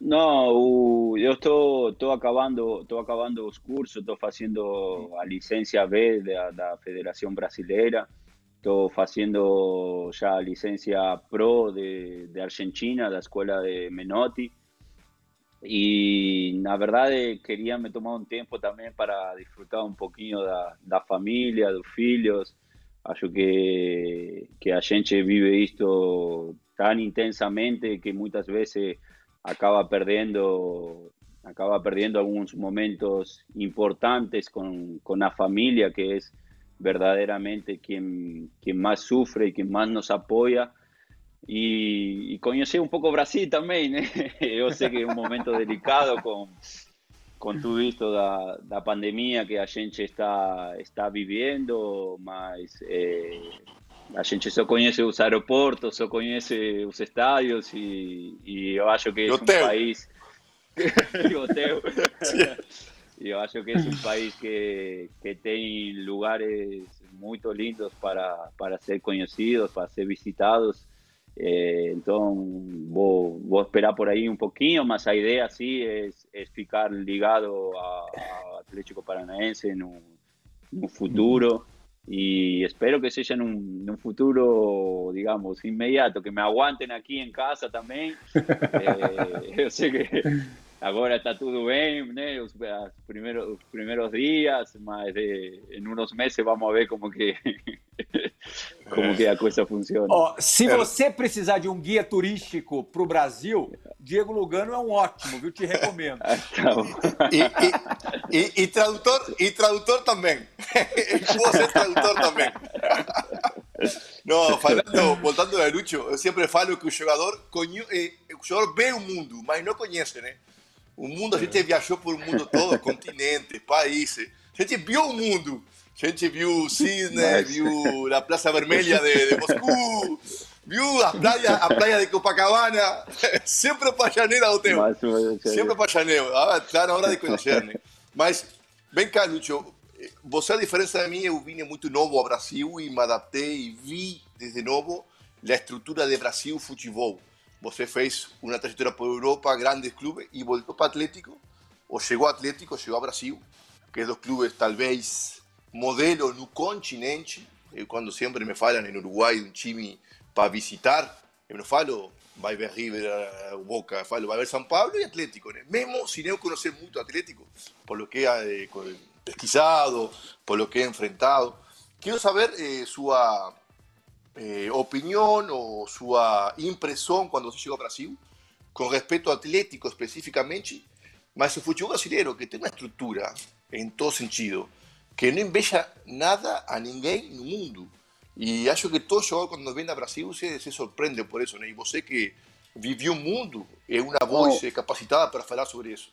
Não, eu estou acabando tô acabando os cursos, estou fazendo a licença B da, da Federação Brasileira Estou fazendo já a licencia pro de, de Argentina, da escola de Menotti. E na verdade queria me tomar um tempo também para desfrutar um pouquinho da, da família, dos filhos. Acho que, que a gente vive isto tão intensamente que muitas vezes acaba perdendo acaba perdiendo algunos momentos importantes con, con la familia, que es verdaderamente quien, quien más sufre y quien más nos apoya. Y, y conocer un poco Brasil también. ¿eh? Yo sé que es un momento delicado con, con todo esto da, da pandemia que a gente está, está viviendo, mas eh, a gente só conhece os aeroportos, só conhece os estádios e, e eu acho que é um país e hotel. E eu acho que é um país que, que tem lugares muito lindos para, para ser conhecidos, para ser visitados. Eh, então, vou, vou esperar por aí um pouquinho, mas a ideia, sim, é, é ficar ligado ao Atlético Paranaense no, no futuro. Y espero que sea en un, en un, futuro, digamos, inmediato, que me aguanten aquí en casa también. eh, yo sé que ahora está todo bien, né? Os, os, primeiros, os primeiros dias, mas em uns meses vamos ver como que como que a coisa funciona. Ó, se você precisar de um guia turístico para o Brasil, Diego Lugano é um ótimo, viu? Te recomendo. e, e, e, e, tradutor, e tradutor também. Vou ser tradutor também. Não, falando, voltando a Lucho, eu sempre falo que o jogador, eh, o jogador vê o mundo, mas não conhece, né? O mundo, a gente viajou por o mundo todo, continentes, países. A gente viu o mundo. A gente viu Cisne, viu a Praça Vermelha de, de Moscou, viu a praia, a praia de Copacabana. Sempre para janeiro, Oteu. Sempre para janeiro. Ah, está na hora de conhecer, né? Mas, vem cá, Lúcio. Você, a diferença de mim, eu vim muito novo ao Brasil e me adaptei e vi desde novo a estrutura de Brasil futebol. Você fez uma trajetória por Europa, grandes clubes, e voltou para Atlético, ou chegou ao Atlético, chegou ao Brasil, que é dos clubes talvez modelo no continente. Eu, quando sempre me falam em Uruguai um time para visitar, eu não falo vai ver River, o Boca, falo vai ver São Paulo e Atlético, né? mesmo sem eu conhecer muito Atlético, por lo que é pesquisado, por lo que he enfrentado. Quero saber eh, sua eh, opinión o su impresión cuando se llegó a Brasil, con respecto a Atlético específicamente, mas o futebol brasileiro, que tem uma estrutura em todo sentido, que não inveja nada a ninguém no mundo. E acho que todo jogador, quando vem a Brasil, se, se surpreende por isso. Né? E você que viveu o mundo, é uma voz oh. capacitada para falar sobre isso.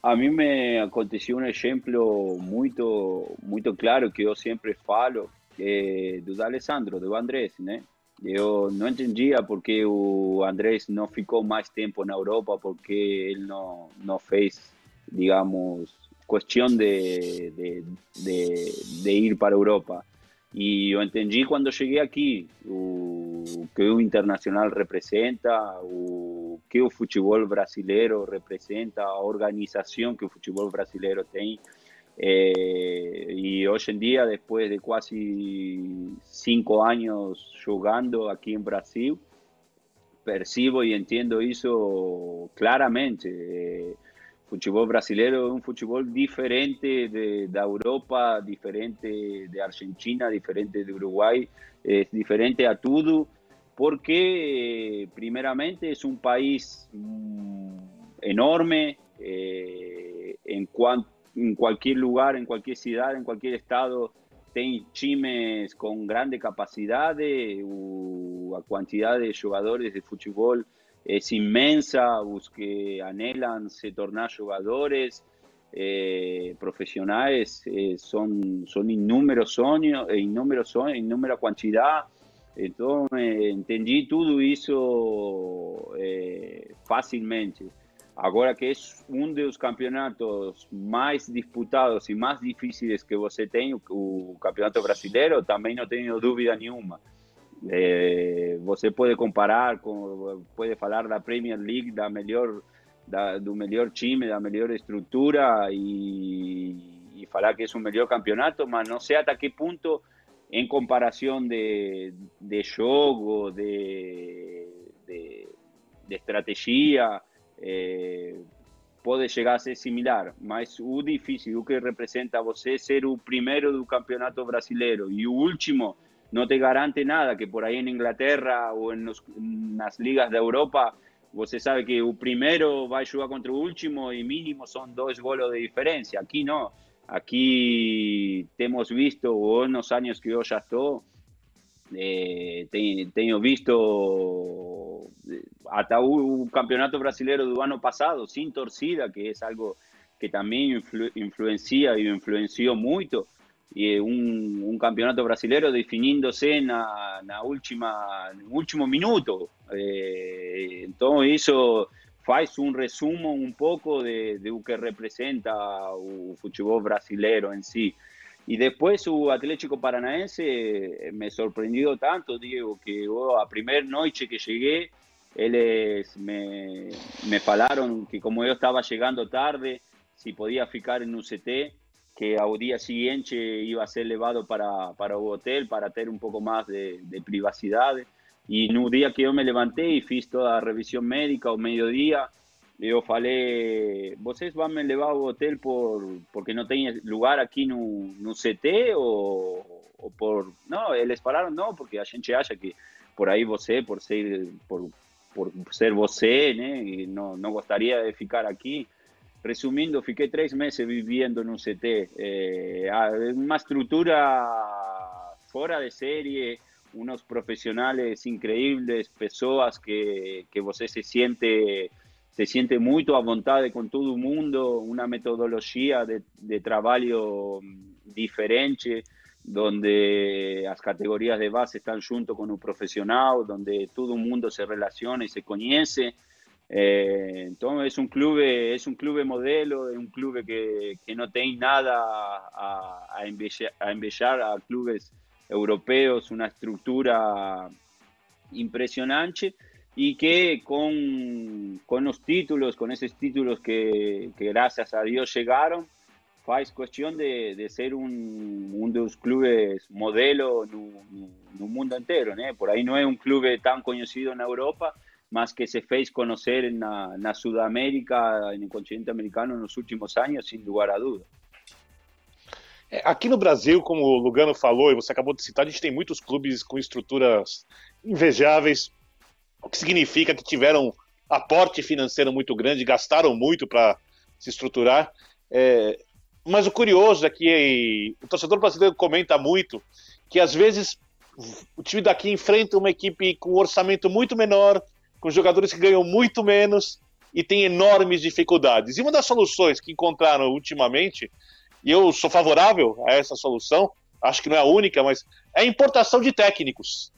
A mim me aconteceu um exemplo muito, muito claro que eu sempre falo, eh, do Alessandro, do Andrés, né? Eu não entendia porque o Andrés não ficou mais tempo na Europa, porque ele não, não fez, digamos, questão de, de, de, de ir para a Europa. E eu entendi quando cheguei aqui o que o Internacional representa, o que o futebol brasileiro representa, a organização que o futebol brasileiro tem. Eh, y hoy en día, después de casi cinco años jugando aquí en Brasil, percibo y entiendo eso claramente. Eh, fútbol brasileño es un fútbol diferente de, de, Europa, diferente de Argentina, diferente de Uruguay, es diferente a todo, porque primeramente es un país mm, enorme eh, en cuanto en cualquier lugar, en cualquier ciudad, en cualquier estado, tem times con grande capacidad, la cantidad de jugadores de fútbol es inmensa, los que anhelan se tornar jugadores eh, profesionales eh, son, son innúmeros sueños, eh, innúmeros sueños, innúmera cantidad. Entonces entendí todo eso fácilmente. Agora que é um dos campeonatos mais disputados e mais difíceis que você tem, o, campeonato brasileiro, também não tenho dúvida nenhuma. É, você pode comparar, com, pode falar da Premier League, da melhor, da, do melhor time, da melhor estrutura e, e falar que é o melhor campeonato, mas não sei até que ponto em comparação de, de jogo, de, de, de estratégia, é, pode chegar a ser similar, mas o difícil, o que representa você ser o primeiro do campeonato brasileiro e o último não te garante nada, que por aí na Inglaterra ou nos, nas ligas da Europa, você sabe que o primeiro vai jogar contra o último e mínimo são dois golos de diferença. Aqui não. Aqui temos visto, ou nos anos que eu já estou, eh, tenho visto Eh, hasta un campeonato brasileño de año pasado, sin torcida, que es algo que también influ, influencia y influenció mucho. E un, un, campeonato brasileño definiéndose en la última último minuto. Eh, entonces eso faz un resumo un poco de, de lo que representa el fútbol brasileño en sí. Y después su Atlético Paranaense eh, me sorprendió tanto, Diego, que oh, a primera noche que llegué, ellos me, me falaron que como yo estaba llegando tarde, si podía ficar en UCT, que al día siguiente iba a ser elevado para, para un hotel, para tener un poco más de, de privacidad. Y en un día que yo me levanté y fiz toda la revisión médica, o mediodía, meio-dia, eu falei, vocês vão me levar ao hotel por, porque não tem lugar aqui no, no CT ou, ou por... Não, eles falaram, não, porque a gente acha que por aí você, por ser, por, por ser você, né, e não, de ficar aqui. resumiendo, fiqué tres meses viviendo en un CT. Eh, una estructura fuera de serie, unos profesionales increíbles, personas que, que usted se siente se siente muito à vontade com todo el mundo, una metodología de, de trabalho diferente, donde las categorías de base están junto con un profesional donde todo el mundo se relaciona e se conoce. Eh, então é um clube, é um clube modelo, é un club que, que não tem nada a, a, a a clubes europeos una estructura impresionante. Y que con, con los títulos, con esos títulos que, que gracias a Dios llegaron, faz cuestión de, de ser un, uno de los clubes modelo en el mundo entero. ¿no? Por ahí no es un club tan conocido en Europa, más que se fez conocer en la Sudamérica, en el continente americano en los últimos años, sin lugar a duda. É, aqui no Brasil, como o Lugano falou e você acabou de citar, a gente tem muitos clubes com estruturas invejáveis, o que significa que tiveram aporte financeiro muito grande, gastaram muito para se estruturar. É, mas o curioso é que o torcedor brasileiro comenta muito que às vezes o time daqui enfrenta uma equipe com um orçamento muito menor, com jogadores que ganham muito menos e têm enormes dificuldades. E uma das soluções que encontraram ultimamente, e eu sou favorável a essa solução, acho que não é a única, mas é a importação de técnicos.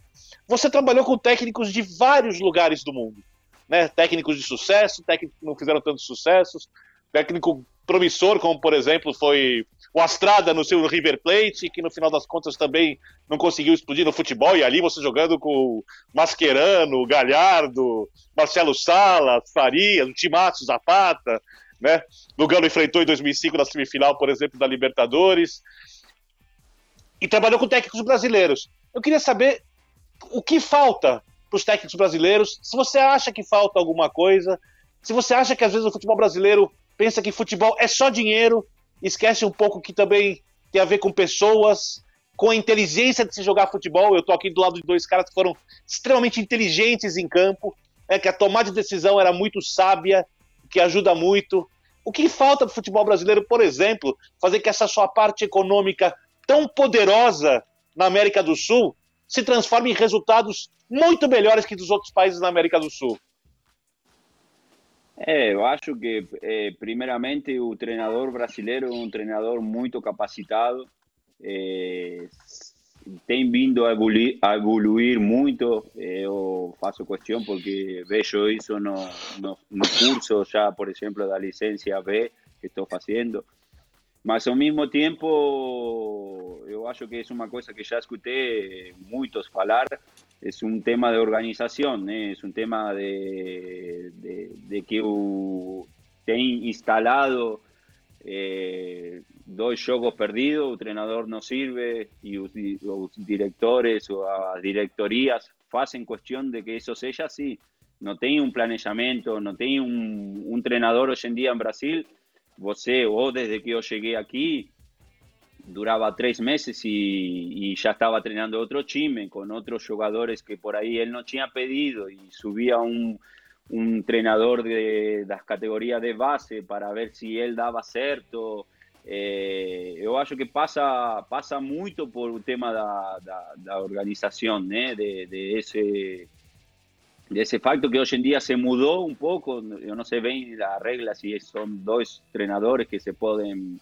Você trabalhou com técnicos de vários lugares do mundo, né? Técnicos de sucesso, técnicos que não fizeram tantos sucessos, técnico promissor, como por exemplo foi o Astrada no seu River Plate, que no final das contas também não conseguiu explodir no futebol, e ali você jogando com Mascherano, Galhardo, Marcelo Sala, Farias, o Timaço, Zapata, né? Lugano enfrentou em 2005 na semifinal, por exemplo, da Libertadores, e trabalhou com técnicos brasileiros. Eu queria saber o que falta para os técnicos brasileiros, se você acha que falta alguma coisa, se você acha que às vezes o futebol brasileiro pensa que futebol é só dinheiro esquece um pouco que também tem a ver com pessoas, com a inteligência de se jogar futebol. Eu tô aqui do lado de dois caras que foram extremamente inteligentes em campo, é que a tomada de decisão era muito sábia, que ajuda muito. O que falta para o futebol brasileiro, por exemplo, fazer que essa sua parte econômica tão poderosa na América do Sul se transforme em resultados muito melhores que dos outros países na América do Sul? É, eu acho que, é, primeiramente, o treinador brasileiro é um treinador muito capacitado, é, tem vindo a evoluir, a evoluir muito. Eu faço questão porque vejo isso no, no, no curso, já, por exemplo, da licença B que estou fazendo. Mas ao mesmo tempo, eu acho que é uma coisa que já escutei muitos falar, es un tema de organización, ¿eh? es un tema de, de, que uh, instalado eh, dois jogos perdidos, o treinador não serve e os, os diretores ou as diretorias fazem questão de que isso seja assim. Não tem um planejamento, não tem um, um treinador hoje em dia em Brasil. Você, ou desde que eu cheguei aqui, duraba tres meses y, ya estaba entrenando otro time con otros jugadores que por ahí él no tenía pedido y subía un, un entrenador de las categorías de base para ver si él daba cierto. Eh, yo acho que pasa pasa mucho por el tema de la organización, de, de, ese de ese facto que hoy en día se mudó un poco, yo no sé bien la regla si son dos entrenadores que se pueden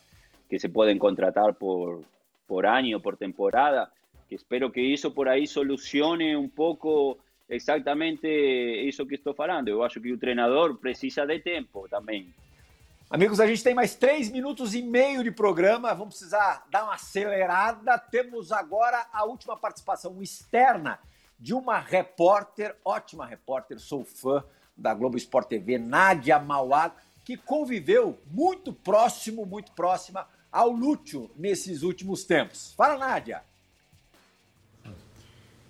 que se pueden contratar por, por año, por temporada, que espero que eso por ahí solucione un poco exatamente eso que estou falando. Eu acho que o treinador precisa de tempo também. Amigos, a gente tem mais três minutos e meio de programa, vamos precisar dar uma acelerada. Temos agora a última participação externa de uma repórter, ótima repórter, sou fã da Globo Esporte TV, Nádia Mauad, que conviveu muito próximo, muito próxima ao Lúcio nesses últimos tempos. Fala, Nádia!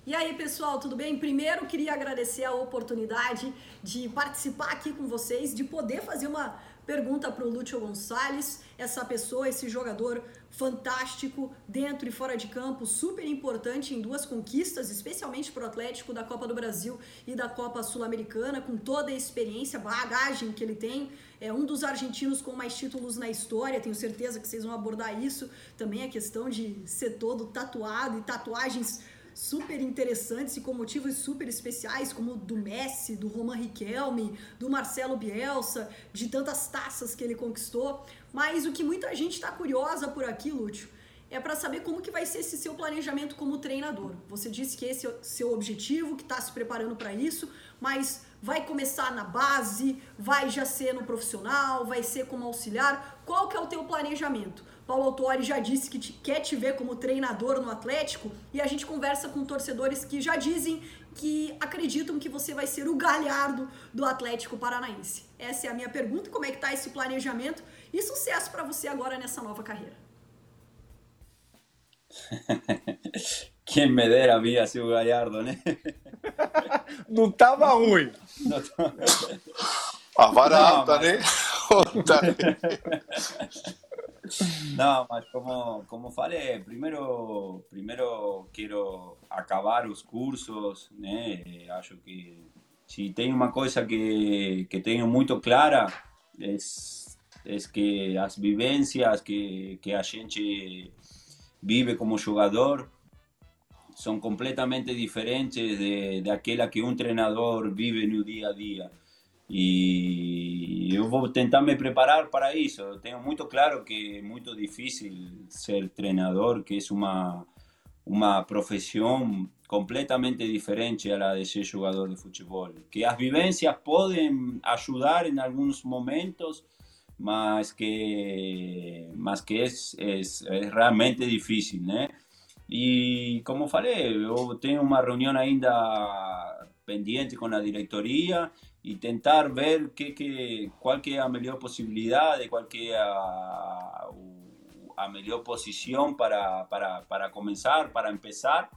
E aí, pessoal, tudo bem? Primeiro, queria agradecer a oportunidade de participar aqui com vocês, de poder fazer uma pergunta para o Lúcio Gonçalves, essa pessoa, esse jogador fantástico dentro e fora de campo, super importante em duas conquistas, especialmente para o Atlético da Copa do Brasil e da Copa Sul-Americana, com toda a experiência, bagagem que ele tem. É um dos argentinos com mais títulos na história, tenho certeza que vocês vão abordar isso. Também a questão de ser todo tatuado e tatuagens super interessantes e com motivos super especiais, como do Messi, do Roman Riquelme, do Marcelo Bielsa, de tantas taças que ele conquistou. Mas o que muita gente está curiosa por aqui, Lúcio, é para saber como que vai ser esse seu planejamento como treinador. Você disse que esse é o seu objetivo, que está se preparando para isso, mas vai começar na base, vai já ser no profissional, vai ser como auxiliar? Qual que é o teu planejamento? Paulo Autori já disse que te, quer te ver como treinador no Atlético e a gente conversa com torcedores que já dizem que acreditam que você vai ser o galhardo do Atlético Paranaense. Essa é a minha pergunta, como é que tá esse planejamento e sucesso para você agora nessa nova carreira. Quem me dera a mim a ser o Galhardo, né? Não tava ruim. A vara alta, né? No, mas como, como falei, primeiro, primeiro quero acabar os cursos, eh, né? Acho que se tem uma coisa que, que tenho muito clara é, é que as vivências que, que a gente vive como jogador são completamente diferentes de, daquela que um treinador vive no dia a dia. E eu vou tentar me preparar para isso. Eu tenho muito claro que é muito difícil ser treinador, que é uma uma profissão completamente diferente a la de ser jogador de futebol. Que as vivências podem ajudar em alguns momentos, mas que mas que é, é, é realmente difícil, né? E como falei, eu tenho uma reunião ainda pendiente com a diretoria y tentar ver qué, qué, cuál que es la mejor posibilidad, cuál que es a, a mejor posición para, para, para comenzar, para empezar,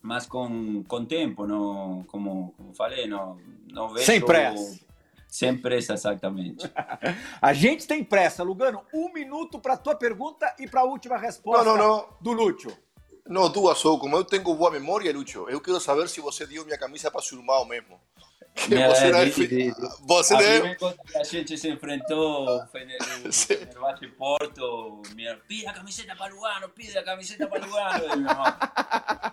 mas com, com tempo, não, como, como falei, não, não vejo... Sem pressa. Sem pressa, exatamente. a gente tem pressa. Lugano, um minuto para a tua pergunta e para a última resposta não, não, não. do Lúcio. Não, duas só. Como eu tenho boa memória, Lúcio, eu quero saber se você deu minha camisa para seu irmão mesmo. É filho. Você a a gente se enfrentou no Fenerbahçe Porto, minha, pide a camiseta para Lugano, pide a camiseta para Lugano. E meu irmão,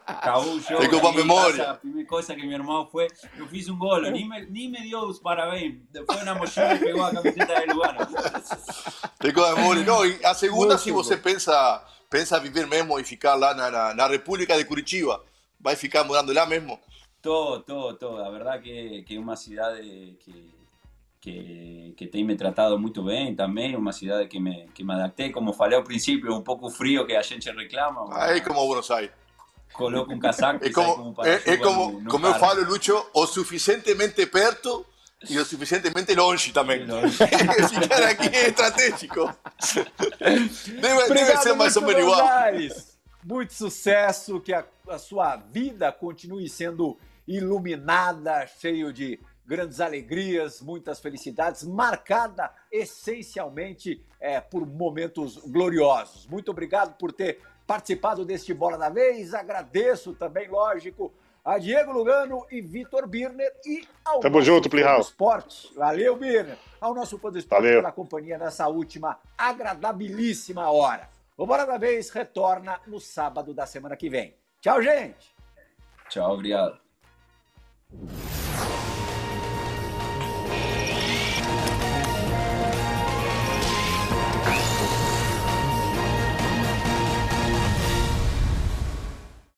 acabou o jogo. Uma memória. A primeira coisa que meu irmão foi, eu fiz um gol, nem me, nem me deu os parabéns. Foi na mochila e pegou a camiseta de Lugano. Tem uma memória. Não, a segunda, se você pensa, pensa viver mesmo e ficar lá na, na, na República de Curitiba, vai ficar morando lá mesmo? Todo, todo, todo. La verdad que, que una ciudad que, que, que tem me tratado muito bem também, uma cidade que me, que me adaptei, como falei ao princípio, um pouco frio que a gente reclama. Aí como Buenos Aires. Coloco um casaco é como, como, é, é como, no, como falo, Lucho, o suficientemente perto e o suficientemente longe também. Longe. Ficar aqui é estratégico. Deve ser mais ou menos igual. Muito sucesso, que a, a sua vida continue sendo iluminada, cheio de grandes alegrias, muitas felicidades, marcada essencialmente é, por momentos gloriosos. Muito obrigado por ter participado deste Bola da Vez. Agradeço também, lógico, a Diego Lugano e Vitor Birner e ao Tamo nosso junto, Plihal. Esporte. Valeu, Birner. Ao nosso fã do esporte Valeu. pela companhia nessa última agradabilíssima hora. O Bola da Vez retorna no sábado da semana que vem. Tchau, gente. Tchau, obrigado. you